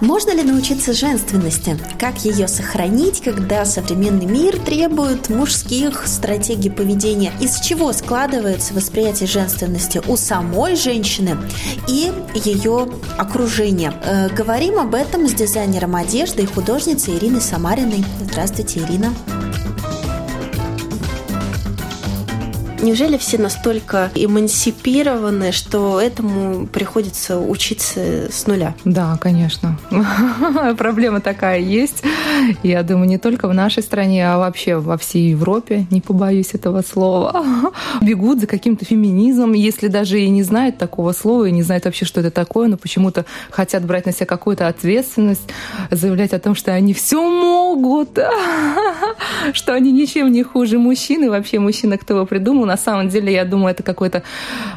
Можно ли научиться женственности? Как ее сохранить, когда современный мир требует мужских стратегий поведения? Из чего складывается восприятие женственности у самой женщины и ее окружения? Э, говорим об этом с дизайнером одежды и художницей Ириной Самариной. Здравствуйте, Ирина. Неужели все настолько эмансипированы, что этому приходится учиться с нуля? Да, конечно. Проблема такая есть. Я думаю, не только в нашей стране, а вообще во всей Европе, не побоюсь этого слова, бегут за каким-то феминизмом, если даже и не знают такого слова, и не знают вообще, что это такое, но почему-то хотят брать на себя какую-то ответственность, заявлять о том, что они все могут, что они ничем не хуже мужчины. Вообще мужчина, кто его придумал, на самом деле, я думаю, это какой-то,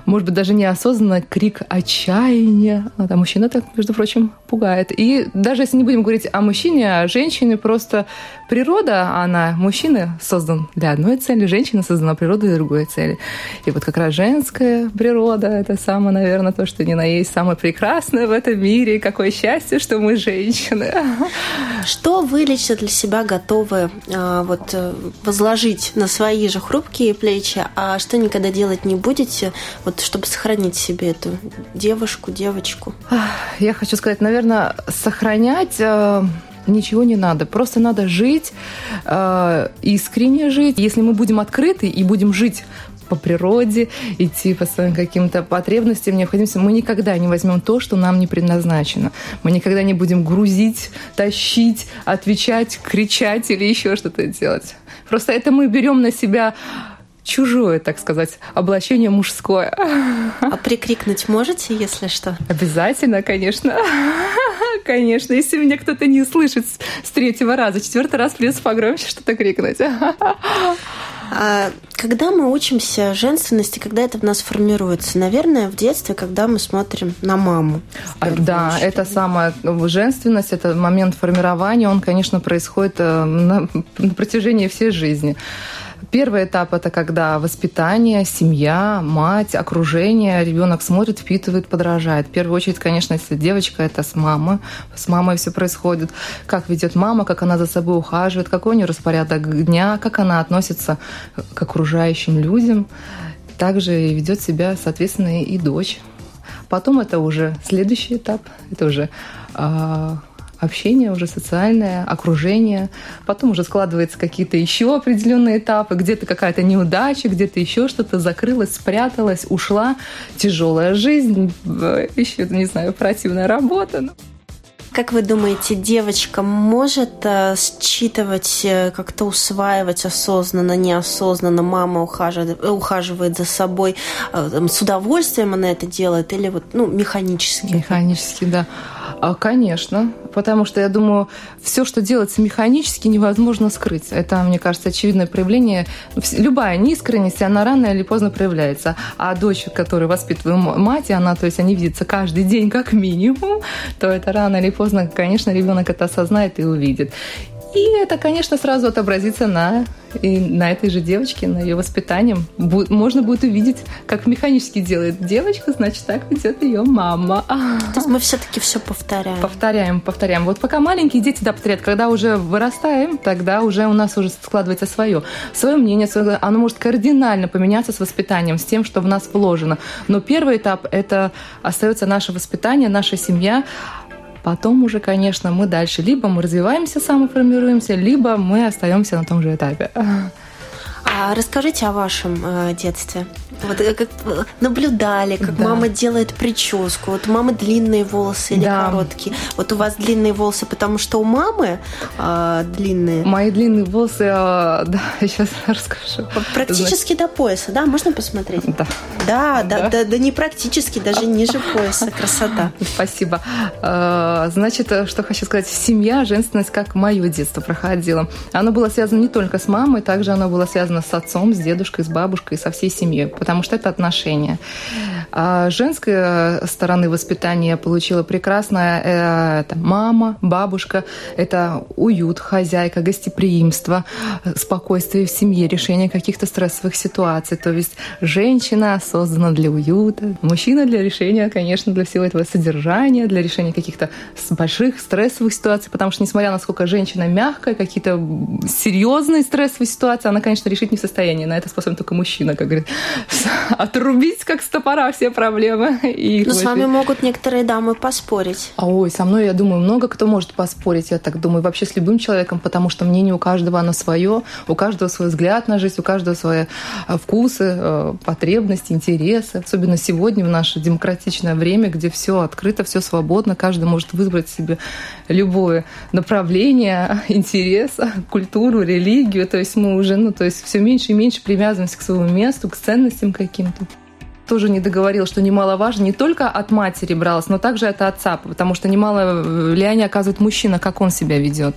может быть, даже неосознанно крик отчаяния. А мужчина так, между прочим, пугает. И даже если не будем говорить о мужчине, а о женщине, просто природа, она, мужчина создан для одной цели, женщина создана природой для другой цели. И вот как раз женская природа, это самое, наверное, то, что не на есть самое прекрасное в этом мире. Какое счастье, что мы женщины. Что вы лично для себя готовы а, вот, э, возложить на свои же хрупкие плечи, а что никогда делать не будете, вот, чтобы сохранить себе эту девушку, девочку? Я хочу сказать, наверное, сохранять э, ничего не надо. Просто надо жить, э, искренне жить. Если мы будем открыты и будем жить по природе, идти по своим каким-то потребностям, необходимостям, мы никогда не возьмем то, что нам не предназначено. Мы никогда не будем грузить, тащить, отвечать, кричать или еще что-то делать. Просто это мы берем на себя чужое, так сказать, облачение мужское. А прикрикнуть можете, если что? Обязательно, конечно. Конечно, если меня кто-то не слышит с третьего раза, четвертый раз придется погромче что-то крикнуть. А когда мы учимся женственности, когда это в нас формируется? Наверное, в детстве, когда мы смотрим на маму. А, да, очередь. это самая женственность, это момент формирования, он, конечно, происходит э, на, на протяжении всей жизни. Первый этап это когда воспитание, семья, мать, окружение, ребенок смотрит, впитывает, подражает. В первую очередь, конечно, если девочка, это с мамой, с мамой все происходит. Как ведет мама, как она за собой ухаживает, какой у нее распорядок дня, как она относится к окружающим людям. Также ведет себя, соответственно, и дочь. Потом это уже следующий этап, это уже а, общение уже социальное, окружение. Потом уже складываются какие-то еще определенные этапы, где-то какая-то неудача, где-то еще что-то закрылось, спряталось, ушла. Тяжелая жизнь, еще, не знаю, противная работа. Как вы думаете, девочка может э, считывать, э, как-то усваивать осознанно, неосознанно, мама ухаживает, ухаживает за собой, э, с удовольствием она это делает или вот, ну, механически? Механически, да. А, конечно, потому что я думаю, все, что делается механически, невозможно скрыть. Это, мне кажется, очевидное проявление. Любая неискренность, она рано или поздно проявляется. А дочь, которую воспитывает мать, она, то есть они видятся каждый день как минимум, то это рано или поздно, конечно, ребенок это осознает и увидит. И это, конечно, сразу отобразится на, и на этой же девочке, на ее воспитании. можно будет увидеть, как механически делает девочка, значит, так ведет ее мама. То есть мы все-таки все повторяем. Повторяем, повторяем. Вот пока маленькие дети да, повторяют, когда уже вырастаем, тогда уже у нас уже складывается свое. Свое мнение, свое, оно может кардинально поменяться с воспитанием, с тем, что в нас вложено. Но первый этап – это остается наше воспитание, наша семья, Потом уже, конечно, мы дальше либо мы развиваемся, самоформируемся, либо мы остаемся на том же этапе. А расскажите о вашем э, детстве. Вот э, как э, наблюдали, как да. мама делает прическу. Вот у мамы длинные волосы или да. короткие. Вот у вас длинные волосы, потому что у мамы э, длинные. Мои длинные волосы, э, да, сейчас расскажу. Практически Значит... до пояса, да? Можно посмотреть? Да. Да, да, да, да, да не практически, даже ниже пояса. Красота. Спасибо. Значит, что хочу сказать. Семья, женственность, как мое детство проходило. Оно было связано не только с мамой, также оно было связано с отцом, с дедушкой, с бабушкой, со всей семьей, потому что это отношения. А женской стороны воспитания получила прекрасная э, это мама, бабушка, это уют, хозяйка, гостеприимство, спокойствие в семье, решение каких-то стрессовых ситуаций. То есть женщина создана для уюта, мужчина для решения, конечно, для всего этого содержания, для решения каких-то больших стрессовых ситуаций, потому что несмотря на сколько женщина мягкая, какие-то серьезные стрессовые ситуации, она, конечно, решить не в состоянии. На это способен только мужчина, как говорит, отрубить как с топора все проблемы. И Но с вами могут некоторые дамы поспорить. А ой, со мной, я думаю, много кто может поспорить, я так думаю, вообще с любым человеком, потому что мнение у каждого оно свое, у каждого свой взгляд на жизнь, у каждого свои э, вкусы, э, потребности, интересы. Особенно сегодня в наше демократичное время, где все открыто, все свободно, каждый может выбрать себе любое направление, интерес, культуру, религию. То есть мы уже, ну, то есть все меньше и меньше привязываемся к своему месту, к ценностям каким-то тоже не договорил, что немаловажно не только от матери бралось, но также от отца, потому что немало влияние оказывает мужчина, как он себя ведет.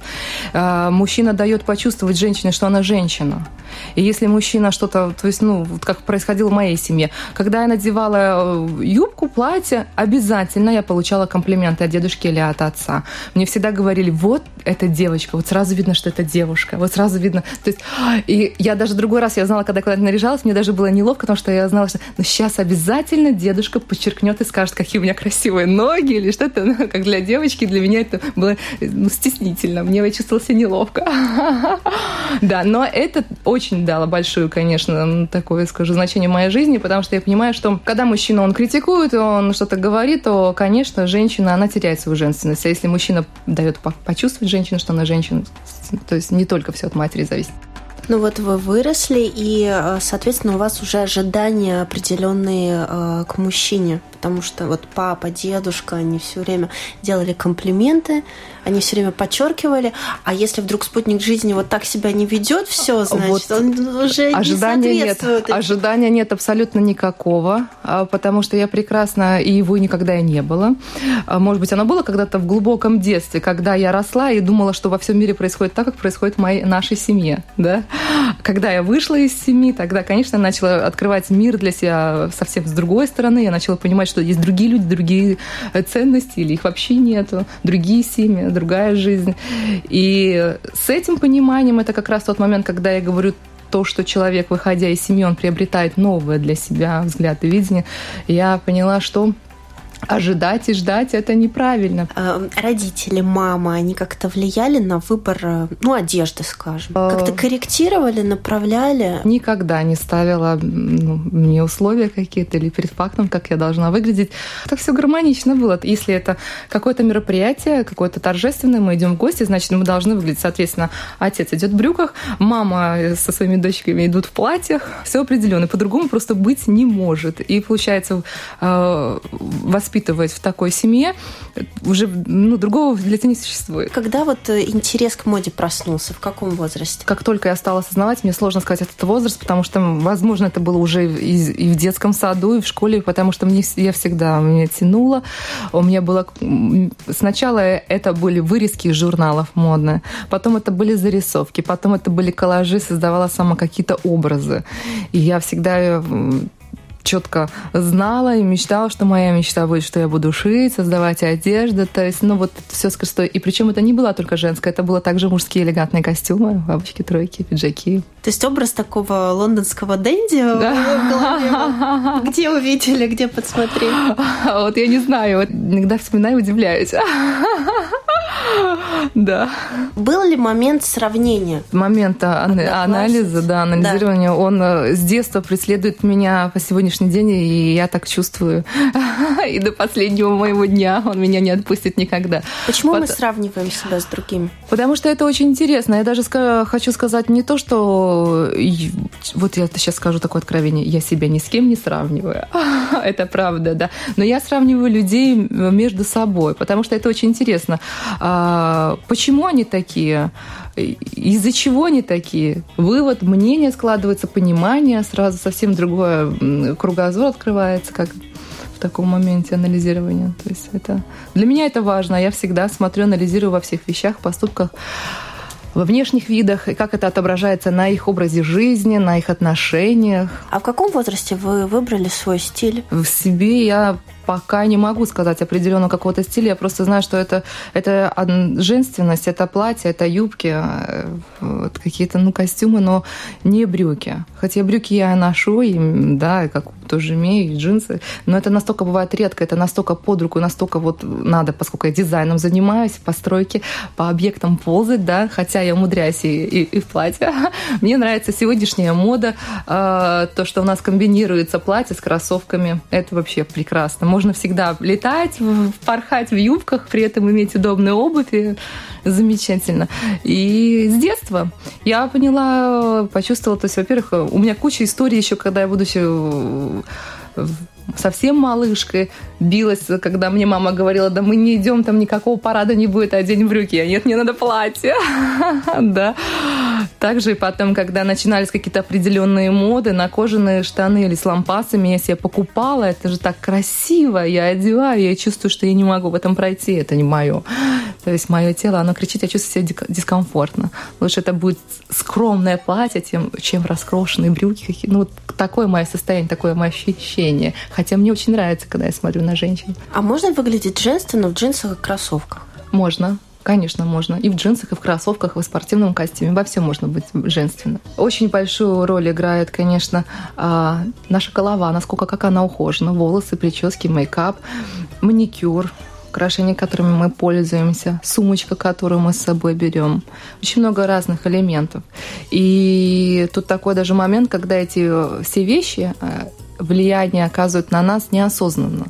А, мужчина дает почувствовать женщине, что она женщина. И если мужчина что-то, то есть, ну, вот как происходило в моей семье, когда я надевала э, юбку, платье, обязательно я получала комплименты от дедушки или от отца. Мне всегда говорили, вот эта девочка, вот сразу видно, что это девушка, вот сразу видно. То есть, и я даже другой раз, я знала, когда куда-то наряжалась, мне даже было неловко, потому что я знала, что ну, сейчас обязательно дедушка подчеркнет и скажет, какие у меня красивые ноги или что-то, ну, как для девочки, для меня это было ну, стеснительно. Мне я чувствовала себя неловко. Да, но это очень дало большую, конечно, такое, скажу, значение моей жизни, потому что я понимаю, что когда мужчина, он критикует, он что-то говорит, то, конечно, женщина, она теряет свою женственность. А если мужчина дает почувствовать женщине, что она женщина, то есть не только все от матери зависит. Ну вот вы выросли, и, э, соответственно, у вас уже ожидания определенные э, к мужчине, потому что вот папа, дедушка, они все время делали комплименты, они все время подчеркивали, а если вдруг спутник жизни вот так себя не ведет, все, значит, вот он уже ожидания не нет, ожидания нет абсолютно никакого, а, потому что я прекрасно и его никогда и не было. А, может быть, оно было когда-то в глубоком детстве, когда я росла и думала, что во всем мире происходит так, как происходит в моей нашей семье, да. Когда я вышла из семьи, тогда, конечно, начала открывать мир для себя совсем с другой стороны. Я начала понимать, что есть другие люди, другие ценности, или их вообще нету, другие семьи, другая жизнь. И с этим пониманием это как раз тот момент, когда я говорю то, что человек, выходя из семьи, он приобретает новое для себя взгляд и видение, я поняла, что ожидать и ждать это неправильно. Э, родители, мама, они как-то влияли на выбор, э, ну, одежды, скажем? Э, как-то корректировали, направляли? Никогда не ставила ну, мне условия какие-то или перед фактом, как я должна выглядеть. Это все гармонично было. Если это какое-то мероприятие, какое-то торжественное, мы идем в гости, значит, мы должны выглядеть, соответственно, отец идет в брюках, мама со своими дочками идут в платьях, все определенно. По-другому просто быть не может. И получается, воспитание воспитывать в такой семье, уже ну, другого для тебя не существует. Когда вот э, интерес к моде проснулся? В каком возрасте? Как только я стала осознавать, мне сложно сказать этот возраст, потому что, возможно, это было уже и, и в детском саду, и в школе, потому что мне, я всегда меня тянула. У меня было... Сначала это были вырезки из журналов модные, потом это были зарисовки, потом это были коллажи, создавала сама какие-то образы. И я всегда четко знала и мечтала, что моя мечта будет, что я буду шить, создавать одежду. То есть, ну вот все с красотой. И причем это не была только женская, это было также мужские элегантные костюмы, бабочки, тройки, пиджаки. То есть образ такого лондонского дэнди да. Где увидели, где подсмотрели? Вот я не знаю, вот иногда вспоминаю и удивляюсь. Да. Был ли момент сравнения? Момент анализа, да, анализирования, да. он э, с детства преследует меня по сегодняшний день, и я так чувствую. И до последнего моего дня он меня не отпустит никогда. Почему Под... мы сравниваем себя с другими? Потому что это очень интересно. Я даже хочу сказать не то, что... Вот я сейчас скажу такое откровение. Я себя ни с кем не сравниваю. Это правда, да. Но я сравниваю людей между собой, потому что это очень интересно. А, почему они такие? Из-за чего они такие? Вывод, мнение складывается, понимание, сразу совсем другое кругозор открывается, как в таком моменте анализирования. То есть это для меня это важно. Я всегда смотрю, анализирую во всех вещах, поступках во внешних видах, и как это отображается на их образе жизни, на их отношениях. А в каком возрасте вы выбрали свой стиль? В себе я пока не могу сказать определенного какого-то стиля. Я просто знаю, что это, это женственность, это платье, это юбки, э, вот какие-то ну, костюмы, но не брюки. Хотя брюки я ношу, и, да, как тоже имею, и джинсы. Но это настолько бывает редко, это настолько под руку, настолько вот надо, поскольку я дизайном занимаюсь, по стройке, по объектам ползать, да, хотя я умудряюсь и, и, и в платье. Мне нравится сегодняшняя мода, э, то, что у нас комбинируется платье с кроссовками. Это вообще прекрасно можно всегда летать, порхать в юбках, при этом иметь удобную обувь. Замечательно. И с детства я поняла, почувствовала, то есть, во-первых, у меня куча историй еще, когда я будучи совсем малышкой билась, когда мне мама говорила, да мы не идем, там никакого парада не будет, одень брюки. А нет, мне надо платье. да. Также и потом, когда начинались какие-то определенные моды на кожаные штаны или с лампасами, я себе покупала, это же так красиво, я одеваю, я чувствую, что я не могу в этом пройти, это не мое. То есть мое тело, оно кричит, я чувствую себя дискомфортно. Лучше это будет скромное платье, тем, чем раскрошенные брюки. Ну, вот такое мое состояние, такое мое ощущение. Хотя мне очень нравится, когда я смотрю на женщин. А можно выглядеть женственно в джинсах и кроссовках? Можно. Конечно, можно. И в джинсах, и в кроссовках, и в спортивном костюме. Во всем можно быть женственно. Очень большую роль играет, конечно, а, наша голова, насколько как она ухожена. Волосы, прически, мейкап, маникюр, украшения, которыми мы пользуемся, сумочка, которую мы с собой берем. Очень много разных элементов. И тут такой даже момент, когда эти все вещи э, влияние оказывают на нас неосознанно.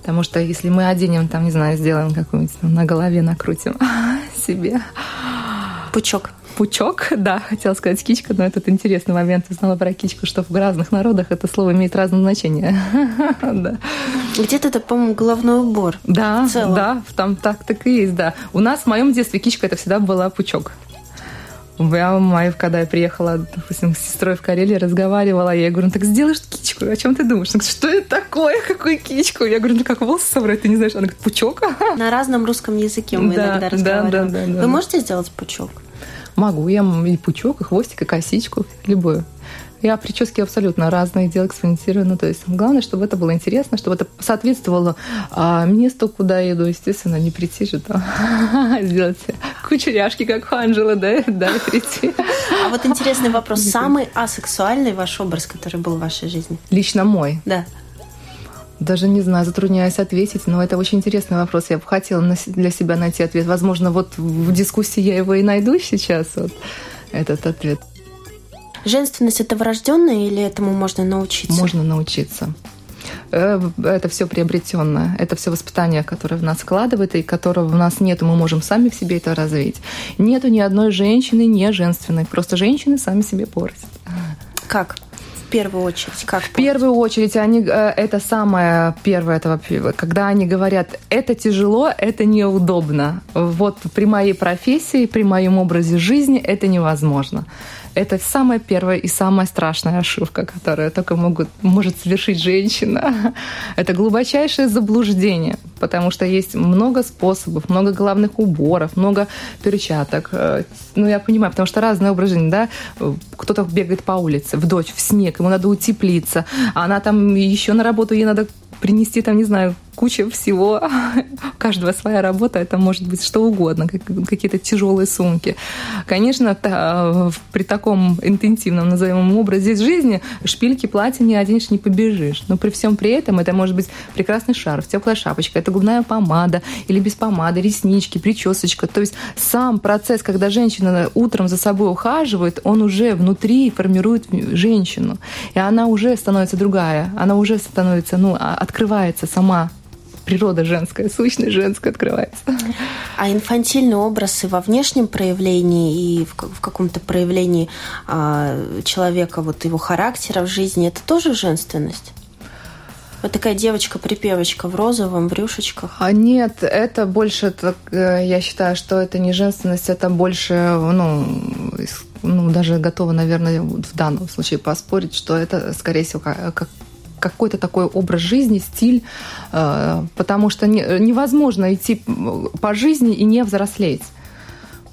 Потому что если мы оденем, там, не знаю, сделаем какую-нибудь на голове накрутим себе. Пучок. Пучок, да, хотела сказать кичка, но этот интересный момент. Узнала про кичку, что в разных народах это слово имеет разное значение. да. Где-то это, по-моему, головной убор. Да, да, там так так и есть, да. У нас в моем детстве кичка это всегда была пучок. Я, моя, когда я приехала, допустим, с сестрой в Карелии, разговаривала, я говорю, ну так сделаешь кичку, о чем ты думаешь? Она говорит, что это такое, какую кичку? Я говорю, ну как волосы собрать, ты не знаешь? Она говорит, пучок. На разном русском языке мы да, иногда разговариваем. Да, да, да, да, Вы можете сделать пучок? Могу, я и пучок, и хвостик, и косичку, любую. Я прически абсолютно разные делаю, экспериментирую. Ну, то есть главное, чтобы это было интересно, чтобы это соответствовало а, месту, куда я иду. Естественно, не прийти же там сделать кучеряшки, как у Анжелы, да, да, прийти. А вот интересный вопрос. Самый асексуальный ваш образ, который был в вашей жизни? Лично мой? Да. Даже не знаю, затрудняюсь ответить, но это очень интересный вопрос. Я бы хотела для себя найти ответ. Возможно, вот в дискуссии я его и найду сейчас, вот этот ответ. Женственность это врожденное или этому можно научиться? Можно научиться. Э, это все приобретенное, это все воспитание, которое в нас складывает и которого в нас нет, и мы можем сами в себе это развить. Нету ни одной женщины не женственной, просто женщины сами себе портят. Как? В первую очередь, как? В первую очередь, они, э, это самое первое, это, когда они говорят, это тяжело, это неудобно. Вот при моей профессии, при моем образе жизни это невозможно. Это самая первая и самая страшная ошибка, которую только могут, может совершить женщина. Это глубочайшее заблуждение, потому что есть много способов, много головных уборов, много перчаток. Э, ну, я понимаю, потому что разные образ жизни, да? Кто-то бегает по улице, в дождь, в снег, ему надо утеплиться, а она там еще на работу, ей надо принести там, не знаю, куча всего. У каждого своя работа, это может быть что угодно, какие-то тяжелые сумки. Конечно, при таком интенсивном, назовем образе жизни, шпильки, платья не оденешь, не побежишь. Но при всем при этом это может быть прекрасный шарф, теплая шапочка, это губная помада или без помады, реснички, причесочка. То есть сам процесс, когда женщина утром за собой ухаживает, он уже внутри формирует женщину. И она уже становится другая, она уже становится, ну, а, открывается сама природа женская, сущность женская открывается. А инфантильный образ и во внешнем проявлении, и в, в каком-то проявлении а, человека, вот его характера в жизни, это тоже женственность? Вот такая девочка-припевочка в розовом, в рюшечках. А нет, это больше, так, э, я считаю, что это не женственность, это больше, ну, ну, даже готова, наверное, в данном случае поспорить, что это, скорее всего, как, какой-то такой образ жизни, стиль, э, потому что невозможно идти по жизни и не взрослеть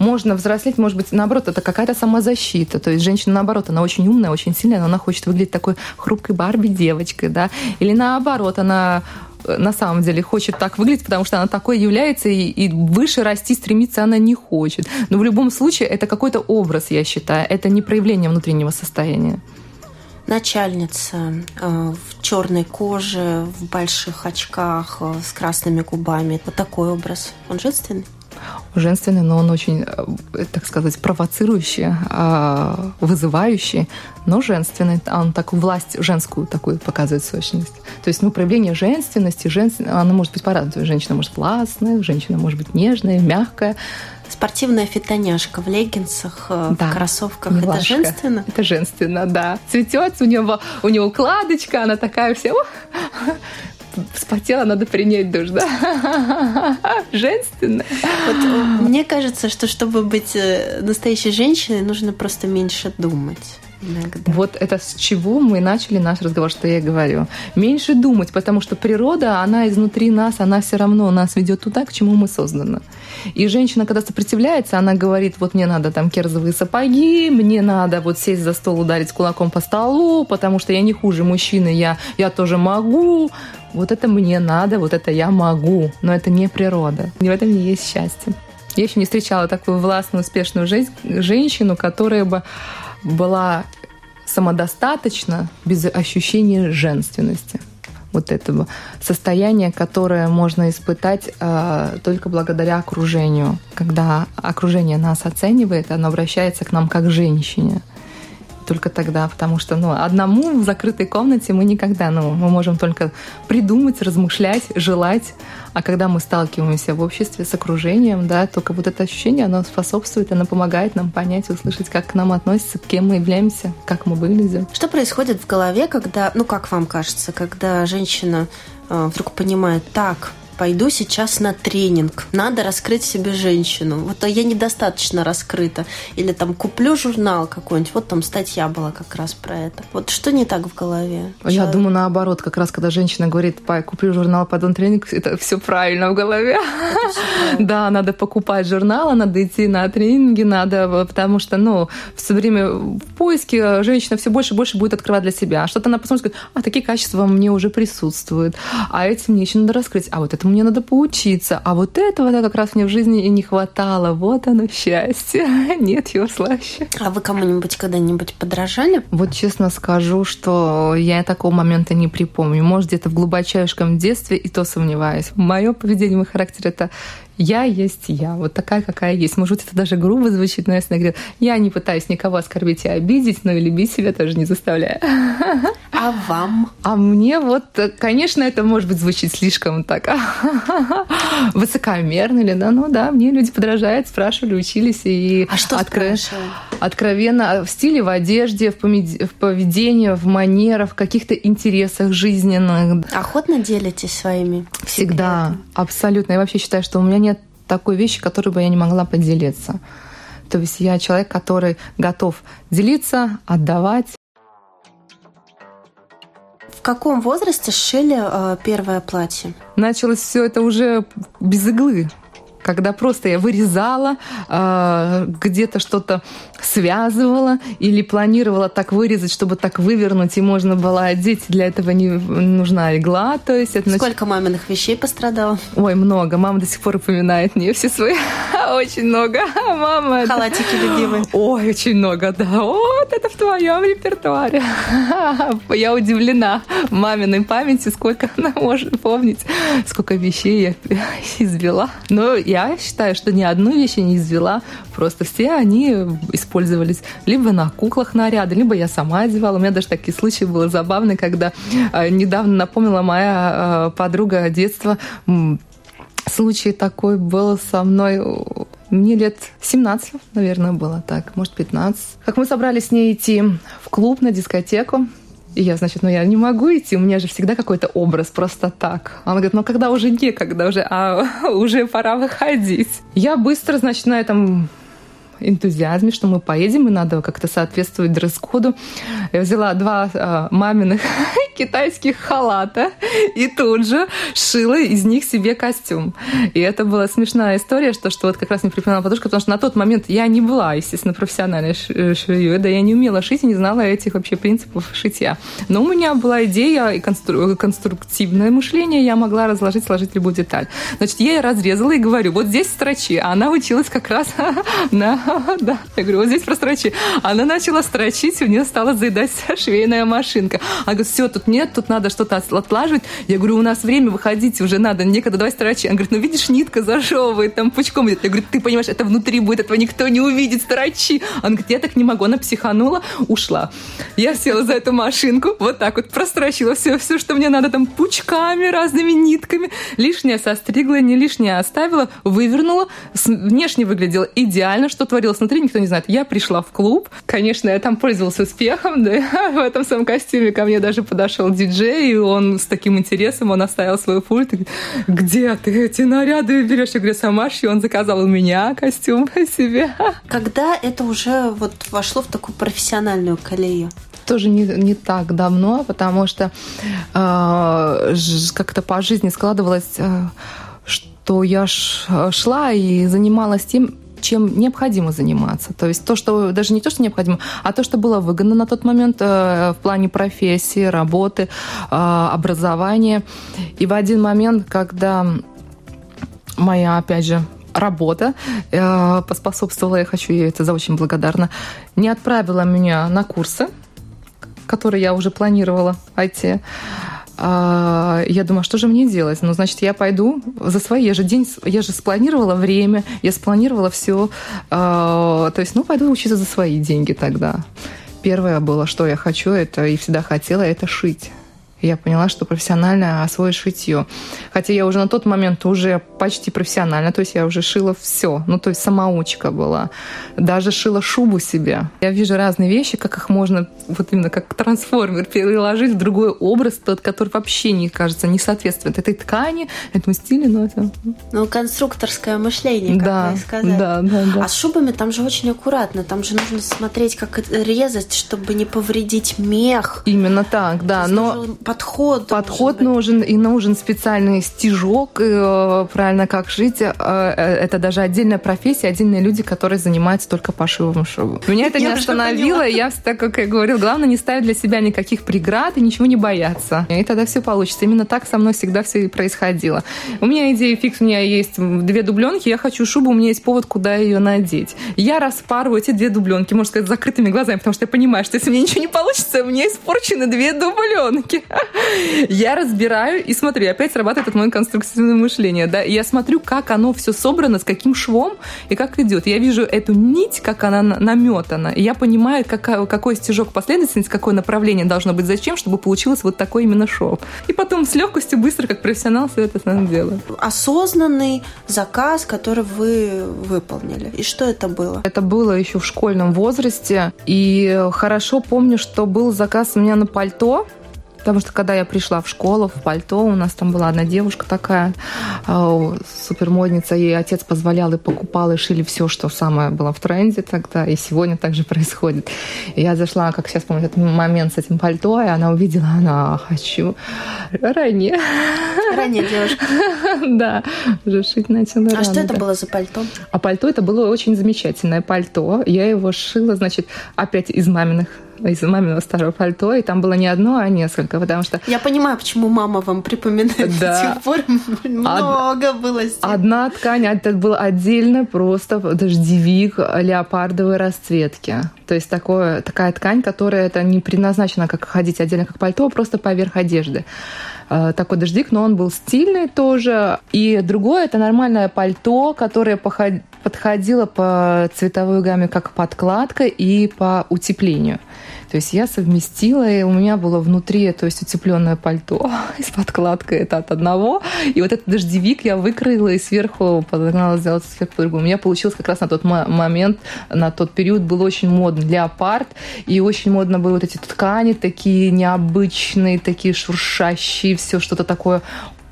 можно взрослеть, может быть, наоборот, это какая-то самозащита. То есть женщина, наоборот, она очень умная, очень сильная, но она хочет выглядеть такой хрупкой Барби девочкой, да. Или наоборот, она э, на самом деле хочет так выглядеть, потому что она такой является, и, и выше расти стремиться она не хочет. Но в любом случае это какой-то образ, я считаю. Это не проявление внутреннего состояния начальница э, в черной коже, в больших очках, э, с красными губами. Вот такой образ. Он женственный? Женственный, но он очень, э, так сказать, провоцирующий, а, вызывающий, но женственный. Он так власть женскую такую показывает сущность. То есть, ну, проявление женственности, женственности, она может быть по-разному. Женщина может властная, женщина может быть нежная, мягкая. Спортивная фитоняшка в леггинсах, э, да, в кроссовках. Милашка. Это женственно? Это женственно, да. Цветет, у него, у него укладочка, она такая вся вспотела, надо принять душ, да? Женственно. Вот, э, мне кажется, что чтобы быть э, настоящей женщиной, нужно просто меньше думать. Иногда. Вот это с чего мы начали наш разговор, что я говорю. Меньше думать, потому что природа, она изнутри нас, она все равно нас ведет туда, к чему мы созданы. И женщина, когда сопротивляется, она говорит, вот мне надо там керзовые сапоги, мне надо вот сесть за стол, ударить кулаком по столу, потому что я не хуже мужчины, я, я тоже могу. Вот это мне надо, вот это я могу. Но это не природа. И в этом не есть счастье. Я еще не встречала такую властную, успешную жизнь, женщину, которая бы была самодостаточна без ощущения женственности. Вот этого состояния, которое можно испытать э, только благодаря окружению. Когда окружение нас оценивает, оно обращается к нам как к женщине только тогда, потому что ну, одному в закрытой комнате мы никогда, ну, мы можем только придумать, размышлять, желать, а когда мы сталкиваемся в обществе с окружением, да, только вот это ощущение, оно способствует, оно помогает нам понять, услышать, как к нам относятся, кем мы являемся, как мы выглядим. Что происходит в голове, когда, ну, как вам кажется, когда женщина э, вдруг понимает, так, пойду сейчас на тренинг, надо раскрыть себе женщину. Вот я недостаточно раскрыта. Или там куплю журнал какой-нибудь, вот там статья была как раз про это. Вот что не так в голове? Я Человек... думаю, наоборот, как раз когда женщина говорит, куплю журнал, пойду на тренинг, это все правильно в голове. Да, надо покупать журналы, надо идти на тренинги, надо, потому что, ну, все время в поиске женщина все больше и больше будет открывать для себя. Что-то она посмотрит, а такие качества мне уже присутствуют, а эти мне еще надо раскрыть, а вот это мне надо поучиться. А вот этого да, как раз мне в жизни и не хватало. Вот оно счастье. Нет его слаще. А вы кому-нибудь когда-нибудь подражали? Вот честно скажу, что я такого момента не припомню. Может, где-то в глубочайшем детстве, и то сомневаюсь. Мое поведение, мой характер — это я есть я, вот такая, какая есть. Может, это даже грубо звучит, но я всегда говорю, я не пытаюсь никого оскорбить и обидеть, но и любить себя тоже не заставляю. А вам? А мне вот, конечно, это может быть звучит слишком так высокомерно или да, ну да, мне люди подражают, спрашивали, учились и а что откро... откровенно в стиле, в одежде, в поведении, в манерах, в каких-то интересах жизненных. Охотно делитесь своими? Всегда, секретами? абсолютно. Я вообще считаю, что у меня нет такой вещи, которой бы я не могла поделиться. То есть я человек, который готов делиться, отдавать. В каком возрасте сшили э, первое платье? Началось все это уже без иглы. Когда просто я вырезала, э, где-то что-то связывала или планировала так вырезать, чтобы так вывернуть, и можно было одеть. Для этого не нужна игла. То есть это Сколько маминых вещей пострадало? Ой, много. Мама до сих пор упоминает мне все свои. Очень много. Мама. Халатики любимые. Ой, очень много, да. Вот это в твоем репертуаре. Я удивлена маминой памяти, сколько она может помнить, сколько вещей я извела. Но я считаю, что ни одну вещь я не извела. Просто все они использовались либо на куклах наряды, либо я сама одевала. У меня даже такие случаи были забавные, когда э, недавно напомнила моя э, подруга детства. Случай такой был со мной мне лет 17, наверное, было так, может, 15. Как мы собрались с ней идти в клуб, на дискотеку, и я, значит, ну я не могу идти, у меня же всегда какой-то образ просто так. Она говорит, ну когда уже некогда, уже, а уже пора выходить. Я быстро, значит, на этом энтузиазме, что мы поедем, и надо как-то соответствовать дресс-коду. Я взяла два а, маминых китайских халата и тут же шила из них себе костюм. И это была смешная история, что, что вот как раз не припоминала подушка, потому что на тот момент я не была, естественно, профессиональной э, швеей, да я не умела шить и не знала этих вообще принципов шитья. Но у меня была идея и констру- конструктивное мышление, я могла разложить, сложить любую деталь. Значит, я ей разрезала и говорю, вот здесь строчи, а она училась как раз на да. Я говорю, вот здесь прострочи. Она начала строчить, у нее стала заедать швейная машинка. Она говорит, все, тут нет, тут надо что-то отлаживать. Я говорю, у нас время, выходить уже надо, некогда, давай строчи. Она говорит, ну видишь, нитка зажевывает, там пучком идет. Я говорю, ты понимаешь, это внутри будет, этого никто не увидит, строчи. Она говорит, я так не могу. Она психанула, ушла. Я села за эту машинку, вот так вот прострочила все, все, что мне надо, там пучками, разными нитками. Лишнее состригла, не лишнее оставила, вывернула. Внешне выглядело идеально, что творила творилось внутри, никто не знает. Я пришла в клуб. Конечно, я там пользовалась успехом, да, в этом самом костюме ко мне даже подошел диджей, и он с таким интересом, он оставил свой пульт. Где ты эти наряды берешь? Я говорю, сама шью. Он заказал у меня костюм себе. Когда это уже вот вошло в такую профессиональную колею? тоже не, не так давно, потому что э, как-то по жизни складывалось, э, что я шла и занималась тем, чем необходимо заниматься. То есть то, что даже не то, что необходимо, а то, что было выгодно на тот момент э, в плане профессии, работы, э, образования. И в один момент, когда моя, опять же, работа э, поспособствовала, я хочу ей это за очень благодарна, не отправила меня на курсы, которые я уже планировала пойти. А, я думаю, а что же мне делать? Ну, значит, я пойду за свои. Я же день, я же спланировала время, я спланировала все. А, то есть, ну, пойду учиться за свои деньги тогда. Первое было, что я хочу, это и всегда хотела, это шить я поняла, что профессионально освоить шитье. Хотя я уже на тот момент уже почти профессионально, то есть я уже шила все. Ну, то есть самоучка была. Даже шила шубу себе. Я вижу разные вещи, как их можно вот именно как трансформер переложить в другой образ, тот, который вообще не кажется, не соответствует этой ткани, этому стилю, но это... Ну, конструкторское мышление, как да, вы сказали. Да, да, да. А с шубами там же очень аккуратно, там же нужно смотреть, как резать, чтобы не повредить мех. Именно так, да. Но подход. Подход нужен, и нужен специальный стежок, э, правильно как жить. Э, э, это даже отдельная профессия, отдельные люди, которые занимаются только пошивом шубы. Меня это не остановило, я, так как я говорил, главное не ставить для себя никаких преград и ничего не бояться. И тогда все получится. Именно так со мной всегда все и происходило. У меня идея фикс, у меня есть две дубленки, я хочу шубу, у меня есть повод, куда ее надеть. Я распарываю эти две дубленки, можно сказать, закрытыми глазами, потому что я понимаю, что если мне ничего не получится, у меня испорчены две дубленки. Я разбираю и смотрю, опять срабатывает это мое конструктивное мышление. Да? И я смотрю, как оно все собрано, с каким швом и как идет. Я вижу эту нить, как она наметана. И я понимаю, какая, какой стежок последовательность, какое направление должно быть зачем, чтобы получилось вот такой именно шов. И потом с легкостью, быстро, как профессионал, все это сам делаю. Осознанный заказ, который вы выполнили. И что это было? Это было еще в школьном возрасте. И хорошо помню, что был заказ у меня на пальто Потому что когда я пришла в школу, в пальто, у нас там была одна девушка такая, э, супермодница, ей отец позволял и покупал, и шили все, что самое было в тренде тогда, и сегодня также происходит. И я зашла, как сейчас помню, этот момент с этим пальто, и она увидела, она, хочу ранее. Ранее девушка. Да, уже шить начала А что это было за пальто? А пальто это было очень замечательное пальто. Я его шила, значит, опять из маминых из маминого старого пальто, и там было не одно, а несколько, потому что... Я понимаю, почему мама вам припоминает да. до сих пор. Много Од... было здесь. Одна ткань, это был отдельно просто дождевик леопардовой расцветки. То есть такое, такая ткань, которая это не предназначена как ходить отдельно как пальто, а просто поверх одежды э, такой дождик, но он был стильный тоже. И другое это нормальное пальто, которое подходило по цветовой гамме как подкладка и по утеплению. То есть я совместила, и у меня было внутри, то есть утепленное пальто с подкладкой это от одного, и вот этот дождевик я выкроила и сверху подогнала сделать сверху по-другому. У меня получилось как раз на тот момент, на тот период был очень модный леопард, и очень модно было вот эти ткани такие необычные, такие шуршащие, все что-то такое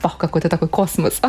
Ох, какой-то такой космос.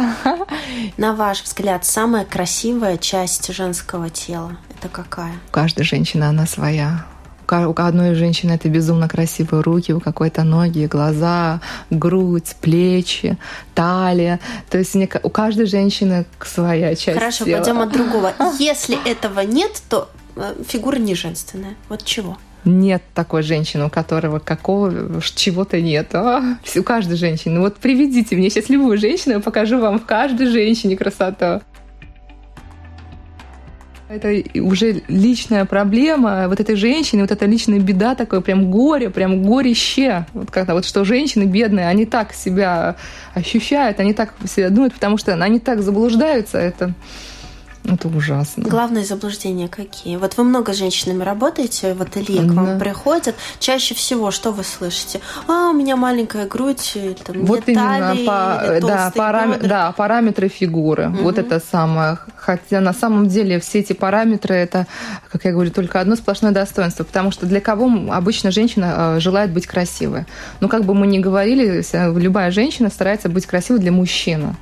На ваш взгляд, самая красивая часть женского тела это какая? Каждая женщина, она своя у одной женщины это безумно красивые руки, у какой-то ноги, глаза, грудь, плечи, талия. То есть у каждой женщины своя часть Хорошо, тела. пойдем от другого. Если этого нет, то э, фигура не женственная. Вот чего? Нет такой женщины, у которого какого чего-то нет. А, у каждой женщины. Вот приведите мне сейчас любую женщину, я покажу вам в каждой женщине красоту. Это уже личная проблема вот этой женщины, вот эта личная беда, такое прям горе, прям горище. Вот когда вот что женщины бедные, они так себя ощущают, они так себя думают, потому что они так заблуждаются. Это это ужасно. Главные заблуждения какие? Вот вы много с женщинами работаете в ателье, к вам приходят. Чаще всего что вы слышите? А, у меня маленькая грудь, там, вот нет именно по, да, парам... да, параметры фигуры. Угу. Вот это самое. Хотя на самом деле все эти параметры это, как я говорю, только одно сплошное достоинство, потому что для кого обычно женщина э, желает быть красивой? Ну, как бы мы ни говорили, любая женщина старается быть красивой для мужчины.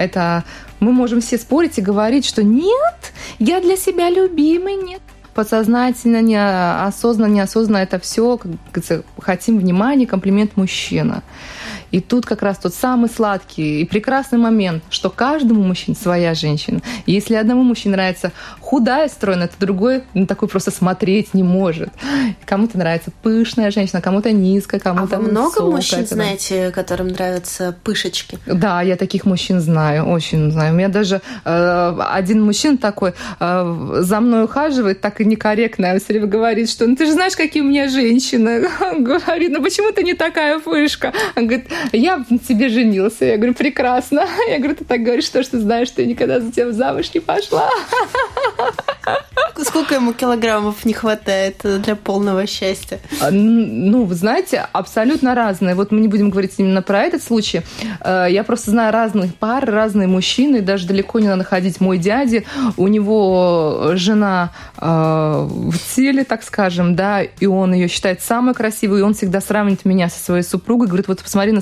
Это мы можем все спорить и говорить, что нет, я для себя любимый, нет. Подсознательно, неосознанно, неосознанно это все, как хотим внимания, комплимент мужчина. И тут как раз тот самый сладкий и прекрасный момент, что каждому мужчине своя женщина. И если одному мужчине нравится худая, стройная, то другой ну, такой просто смотреть не может. Кому-то нравится пышная женщина, кому-то низкая, кому-то А много высокая, мужчин знаете, которым нравятся пышечки? Да, я таких мужчин знаю, очень знаю. У меня даже э, один мужчина такой э, за мной ухаживает, так и некорректно, он все время говорит, что ну ты же знаешь, какие у меня женщины. Он говорит, ну почему ты не такая пышка? Он говорит, я на тебе женился. Я говорю, прекрасно. Я говорю, ты так говоришь, что, что знаешь, что я никогда за тебя замуж не пошла. Сколько ему килограммов не хватает для полного счастья? А, ну, вы знаете, абсолютно разные. Вот мы не будем говорить именно про этот случай. Э, я просто знаю разных пар, разные мужчины. Даже далеко не надо ходить. Мой дядя, у него жена э, в теле, так скажем, да, и он ее считает самой красивой, и он всегда сравнивает меня со своей супругой, говорит, вот посмотри на,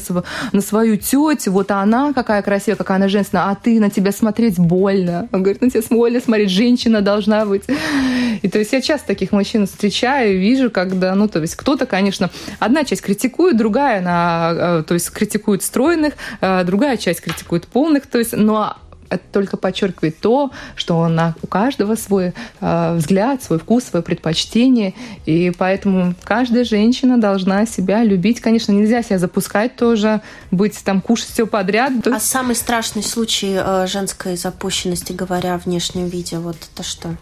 на свою тетю, вот она какая красивая, какая она женственная, а ты на тебя смотреть больно. Он говорит, на тебя больно смотреть, женщина должна быть. И то есть я часто таких мужчин встречаю, вижу, когда, ну, то есть кто-то, конечно, одна часть критикует, другая, она, э, то есть критикует стройных, э, другая часть критикует полных, то есть, но это только подчеркивает то, что на, у каждого свой э, взгляд, свой вкус, свое предпочтение. И поэтому каждая женщина должна себя любить. Конечно, нельзя себя запускать тоже, быть там, кушать все подряд. А самый страшный случай э, женской запущенности, говоря о внешнем виде, вот это что?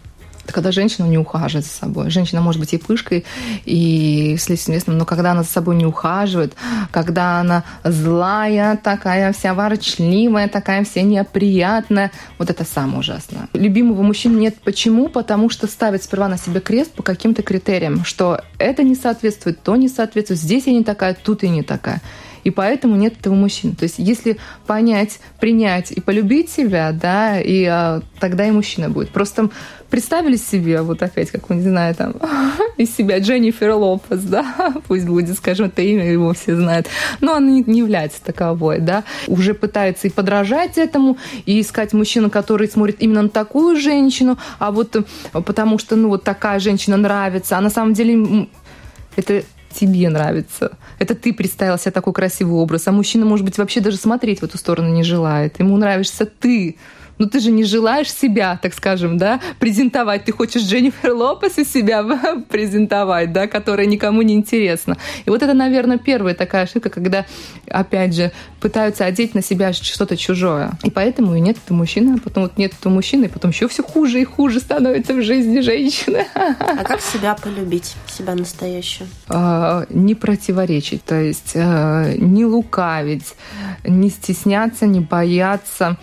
Это когда женщина не ухаживает за собой. Женщина может быть и пышкой, и следственным но когда она за собой не ухаживает, когда она злая, такая вся ворчливая, такая вся неприятная, вот это самое ужасное. Любимого мужчины нет. Почему? Потому что ставит сперва на себе крест по каким-то критериям, что это не соответствует, то не соответствует, здесь я не такая, тут я не такая. И поэтому нет этого мужчины. То есть если понять, принять и полюбить себя, да, и а, тогда и мужчина будет. Просто представили себе, вот опять, как, не знаю, там, из себя Дженнифер Лопес, да, пусть будет, скажем, это имя его все знают, но она не, не является таковой, да, уже пытается и подражать этому, и искать мужчину, который смотрит именно на такую женщину, а вот потому что, ну, вот такая женщина нравится, а на самом деле это тебе нравится. Это ты представил себе такой красивый образ, а мужчина, может быть, вообще даже смотреть в эту сторону не желает. Ему нравишься ты, но ну, ты же не желаешь себя, так скажем, да, презентовать. Ты хочешь Дженнифер Лопес из себя презентовать, да, которая никому не интересна. И вот это, наверное, первая такая ошибка, когда, опять же, пытаются одеть на себя что-то чужое. И поэтому и нет этого мужчины, а потом вот нет этого мужчины, и потом еще все хуже и хуже становится в жизни женщины. А как себя полюбить, себя настоящую? А, не противоречить, то есть а, не лукавить, не стесняться, не бояться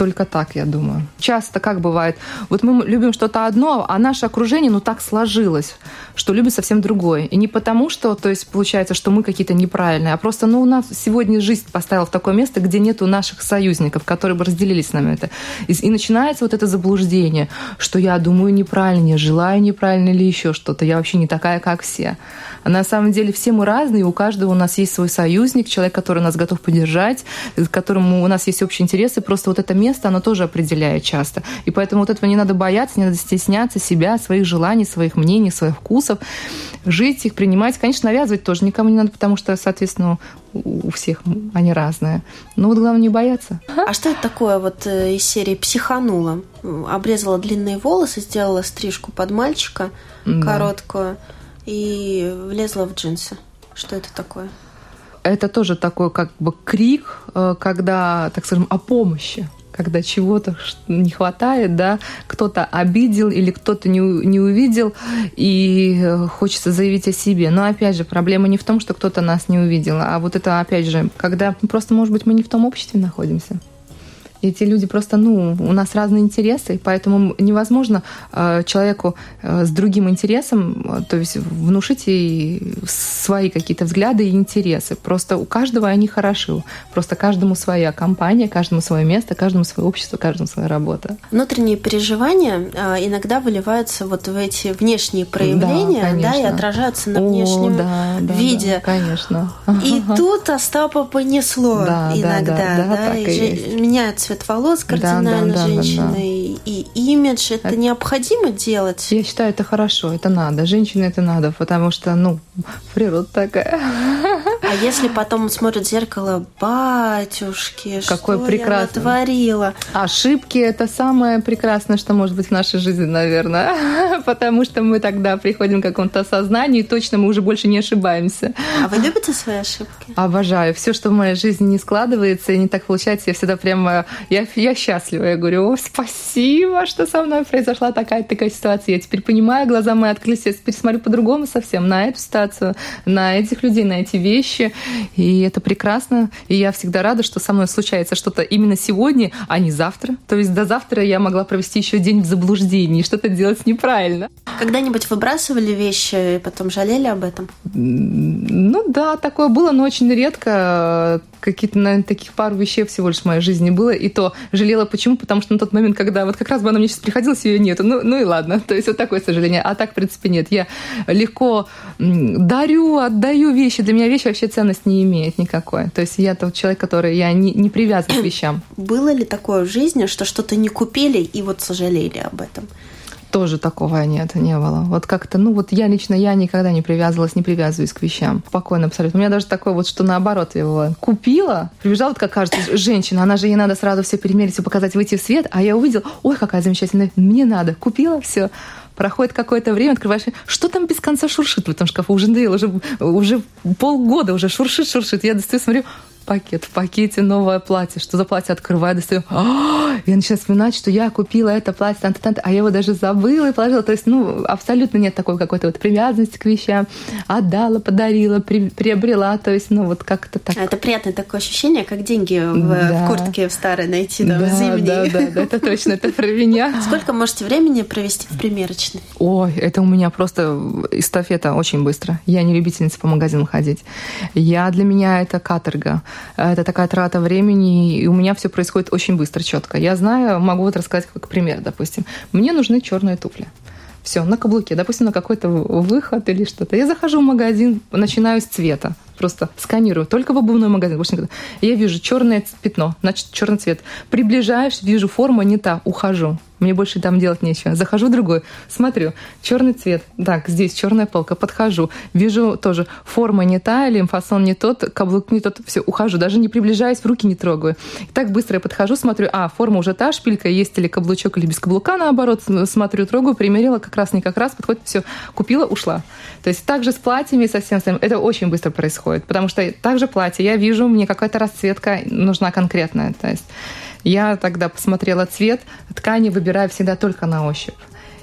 только так, я думаю. Часто как бывает, вот мы любим что-то одно, а наше окружение, ну, так сложилось, что любит совсем другое. И не потому, что, то есть, получается, что мы какие-то неправильные, а просто, ну, у нас сегодня жизнь поставила в такое место, где нету наших союзников, которые бы разделили с нами это. И, и начинается вот это заблуждение, что я думаю неправильно, я желаю неправильно или еще что-то, я вообще не такая, как все. А на самом деле все мы разные, у каждого у нас есть свой союзник, человек, который нас готов поддержать, с которым у нас есть общие интересы. Просто вот это место, оно тоже определяет часто. И поэтому вот этого не надо бояться, не надо стесняться себя, своих желаний, своих мнений, своих вкусов. Жить их, принимать. Конечно, навязывать тоже никому не надо, потому что, соответственно, у всех они разные. Но вот главное не бояться. А что это такое вот э, из серии «Психанула»? Обрезала длинные волосы, сделала стрижку под мальчика да. короткую и влезла в джинсы. Что это такое? Это тоже такой как бы крик, э, когда, так скажем, о помощи когда чего-то не хватает, да, кто-то обидел или кто-то не, не увидел, и э, хочется заявить о себе. Но опять же, проблема не в том, что кто-то нас не увидел, а вот это опять же, когда просто, может быть, мы не в том обществе находимся. Эти люди просто, ну, у нас разные интересы, поэтому невозможно э, человеку э, с другим интересом, э, то есть внушить ей свои какие-то взгляды и интересы. Просто у каждого они хороши. Просто каждому своя компания, каждому свое место, каждому свое общество, каждому своя работа. Внутренние переживания э, иногда выливаются вот в эти внешние проявления, да, да и отражаются на внешнем О, да, да, виде. Да, конечно. И тут Остапа понесло да, иногда, да, да, да, да и, и меняется цвет волос кардинально да, да, женщины да, да, да. и имидж. Это, это необходимо делать? Я считаю, это хорошо, это надо. Женщине это надо, потому что, ну, природа такая. А если потом смотрят в зеркало, батюшки, Какой что прекрасный. я натворила? Ошибки – это самое прекрасное, что может быть в нашей жизни, наверное. Потому что мы тогда приходим к какому-то осознанию, и точно мы уже больше не ошибаемся. А вы любите свои ошибки? Обожаю. Все, что в моей жизни не складывается и не так получается, я всегда прямо я, я счастлива. Я говорю, о, спасибо, что со мной произошла такая такая ситуация. Я теперь понимаю, глаза мои открылись, я теперь смотрю по-другому совсем на эту ситуацию, на этих людей, на эти вещи. И это прекрасно. И я всегда рада, что со мной случается что-то именно сегодня, а не завтра. То есть до завтра я могла провести еще день в заблуждении, что-то делать неправильно. Когда-нибудь выбрасывали вещи и потом жалели об этом? Ну да, такое было, но очень редко. Какие-то, наверное, таких пару вещей всего лишь в моей жизни было. И то жалела почему? Потому что на тот момент, когда вот как раз бы она мне сейчас приходилась, ее нету. Ну, ну и ладно. То есть вот такое сожаление. А так, в принципе, нет. Я легко дарю, отдаю вещи. Для меня вещь вообще ценность не имеет никакой. То есть я тот человек, который я не, не привязан к вещам. Было ли такое в жизни, что что-то не купили и вот сожалели об этом? Тоже такого нет, не было. Вот как-то, ну вот я лично, я никогда не привязывалась, не привязываюсь к вещам. Спокойно абсолютно. У меня даже такое вот, что наоборот я было. Купила, прибежала, вот как кажется, женщина, она же ей надо сразу все перемерить, все показать, выйти в свет, а я увидела, ой, какая замечательная, мне надо. Купила все, проходит какое-то время, открываешь, что там без конца шуршит в этом шкафу? Уже надоело, уже, уже полгода уже шуршит, шуршит. Я достаю, смотрю, пакет, в пакете новое платье. Что за платье? Открываю, достаю. «А!» я начинаю вспоминать, что я купила это платье, там -то, а я его даже забыла и положила. То есть, ну, абсолютно нет такой какой-то вот привязанности к вещам. Отдала, подарила, при, приобрела. То есть, ну, вот как-то так. Это приятное такое ощущение, как деньги в, да. в куртке в старой найти, да, да зимней. Да, да, да, это точно, это про меня. Сколько можете времени провести в примерочной? Ой, это у меня просто эстафета очень быстро. Я не любительница по магазинам ходить. Я для меня это каторга. Это такая трата времени, и у меня все происходит очень быстро, четко. Я знаю, могу вот рассказать как пример, допустим. Мне нужны черные туфли. Все, на каблуке, допустим, на какой-то выход или что-то. Я захожу в магазин, начинаю с цвета просто сканирую, только в обувной магазин. Я вижу черное пятно, значит, черный цвет. Приближаюсь, вижу форма не та, ухожу. Мне больше там делать нечего. Захожу в другой, смотрю, черный цвет. Так, здесь черная полка, подхожу. Вижу тоже, форма не та, или фасон не тот, каблук не тот. Все, ухожу. Даже не приближаясь, в руки не трогаю. И так быстро я подхожу, смотрю, а, форма уже та, шпилька есть или каблучок, или без каблука, наоборот. Смотрю, трогаю, примерила, как раз не как раз, подходит, все, купила, ушла. То есть также с платьями совсем всем Это очень быстро происходит, потому что также платье, я вижу, мне какая-то расцветка нужна конкретная. То есть я тогда посмотрела цвет, ткани выбираю всегда только на ощупь.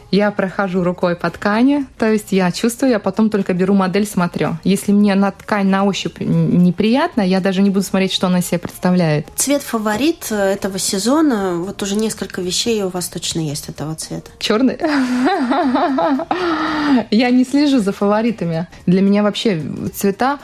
Я прохожу рукой по ткани, то есть я чувствую, я потом только беру модель, смотрю. Если мне на ткань на ощупь неприятно, я даже не буду смотреть, что она себе представляет. Цвет фаворит этого сезона, вот уже несколько вещей у вас точно есть этого цвета. Черный? Я не слежу за фаворитами. Для меня вообще цвета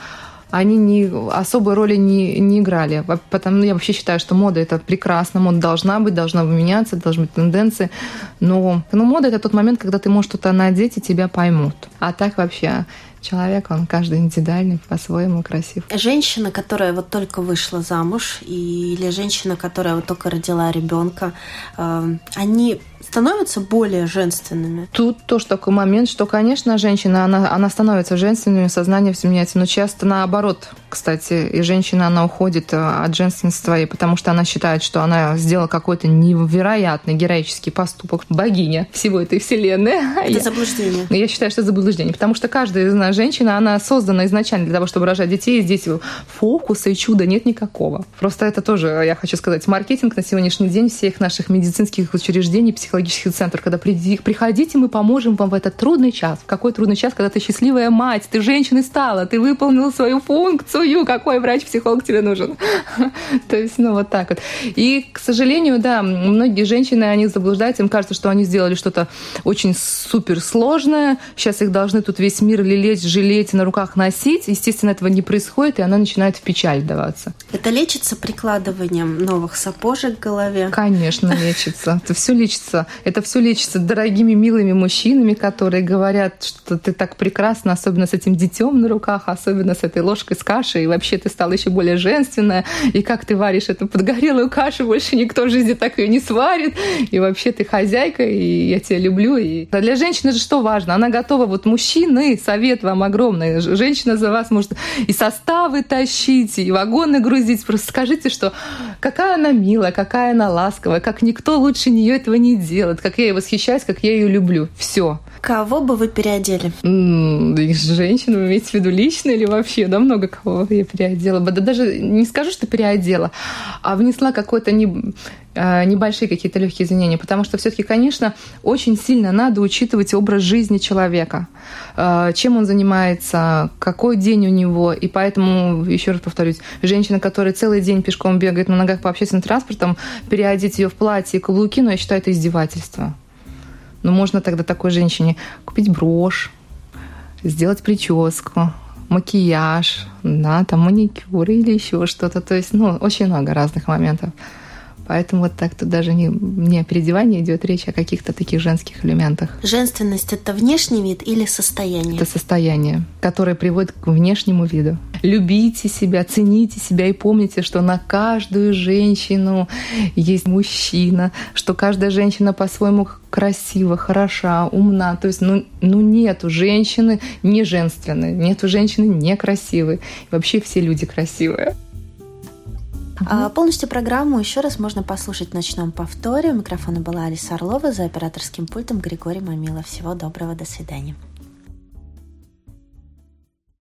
они не, особой роли не, не играли. Потому я вообще считаю, что мода это прекрасно, мода должна быть, должна меняться, должны быть тенденции. Но, но мода это тот момент, когда ты можешь что-то надеть и тебя поймут. А так вообще человек, он каждый индивидуальный, по-своему красив. Женщина, которая вот только вышла замуж, или женщина, которая вот только родила ребенка, э, они становятся более женственными? Тут тоже такой момент, что, конечно, женщина, она, она становится женственной, сознание все меняется, но часто наоборот, кстати, и женщина, она уходит э, от женственности своей, потому что она считает, что она сделала какой-то невероятный героический поступок, богиня всего этой вселенной. Это я, заблуждение. Я считаю, что это заблуждение, потому что каждая из нас женщина, она создана изначально для того, чтобы рожать детей, и здесь фокуса и чуда нет никакого. Просто это тоже, я хочу сказать, маркетинг на сегодняшний день всех наших медицинских учреждений, психологических центров, когда приходите, мы поможем вам в этот трудный час. В какой трудный час, когда ты счастливая мать, ты женщиной стала, ты выполнила свою функцию, какой врач-психолог тебе нужен. То есть, ну, вот так вот. И, к сожалению, да, многие женщины, они заблуждаются, им кажется, что они сделали что-то очень супер сложное, сейчас их должны тут весь мир лелеять, жалеть, на руках носить. Естественно, этого не происходит, и она начинает в печаль даваться. Это лечится прикладыванием новых сапожек к голове? Конечно, лечится. Это все лечится. Это все лечится дорогими, милыми мужчинами, которые говорят, что ты так прекрасна, особенно с этим детем на руках, особенно с этой ложкой с кашей, и вообще ты стала еще более женственная, и как ты варишь эту подгорелую кашу, больше никто в жизни так ее не сварит, и вообще ты хозяйка, и я тебя люблю. И... А для женщины же что важно? Она готова, вот мужчины, совет вам огромный, женщина за вас может и составы тащить, и вагоны грузить, просто скажите, что какая она милая, какая она ласковая, как никто лучше нее этого не делает, как я ей восхищаюсь, как я ее люблю. Все. Кого бы вы переодели? Женщину вы имеете в виду лично или вообще? Да, много кого я переодела. Да даже не скажу, что переодела, а внесла какой-то не, небольшие какие-то легкие изменения, потому что все-таки, конечно, очень сильно надо учитывать образ жизни человека, а, чем он занимается, какой день у него, и поэтому, еще раз повторюсь, женщина, которая целый день пешком бегает на ногах по общественным транспортам, переодеть ее в платье и каблуки, ну, я считаю, это издевательство. Но ну, можно тогда такой женщине купить брошь, сделать прическу, макияж, да, там маникюр или еще что-то. То есть, ну, очень много разных моментов. Поэтому вот так тут даже не, не о переодевании идет речь, а о каких-то таких женских элементах. Женственность – это внешний вид или состояние? Это состояние, которое приводит к внешнему виду. Любите себя, цените себя и помните, что на каждую женщину есть мужчина, что каждая женщина по-своему красива, хороша, умна. То есть, ну, ну нету женщины не женственной, нету женщины некрасивой. Вообще все люди красивые. А полностью программу еще раз можно послушать в ночном повторе. У микрофона была Алиса Орлова, за операторским пультом Григорий Мамилов. Всего доброго, до свидания.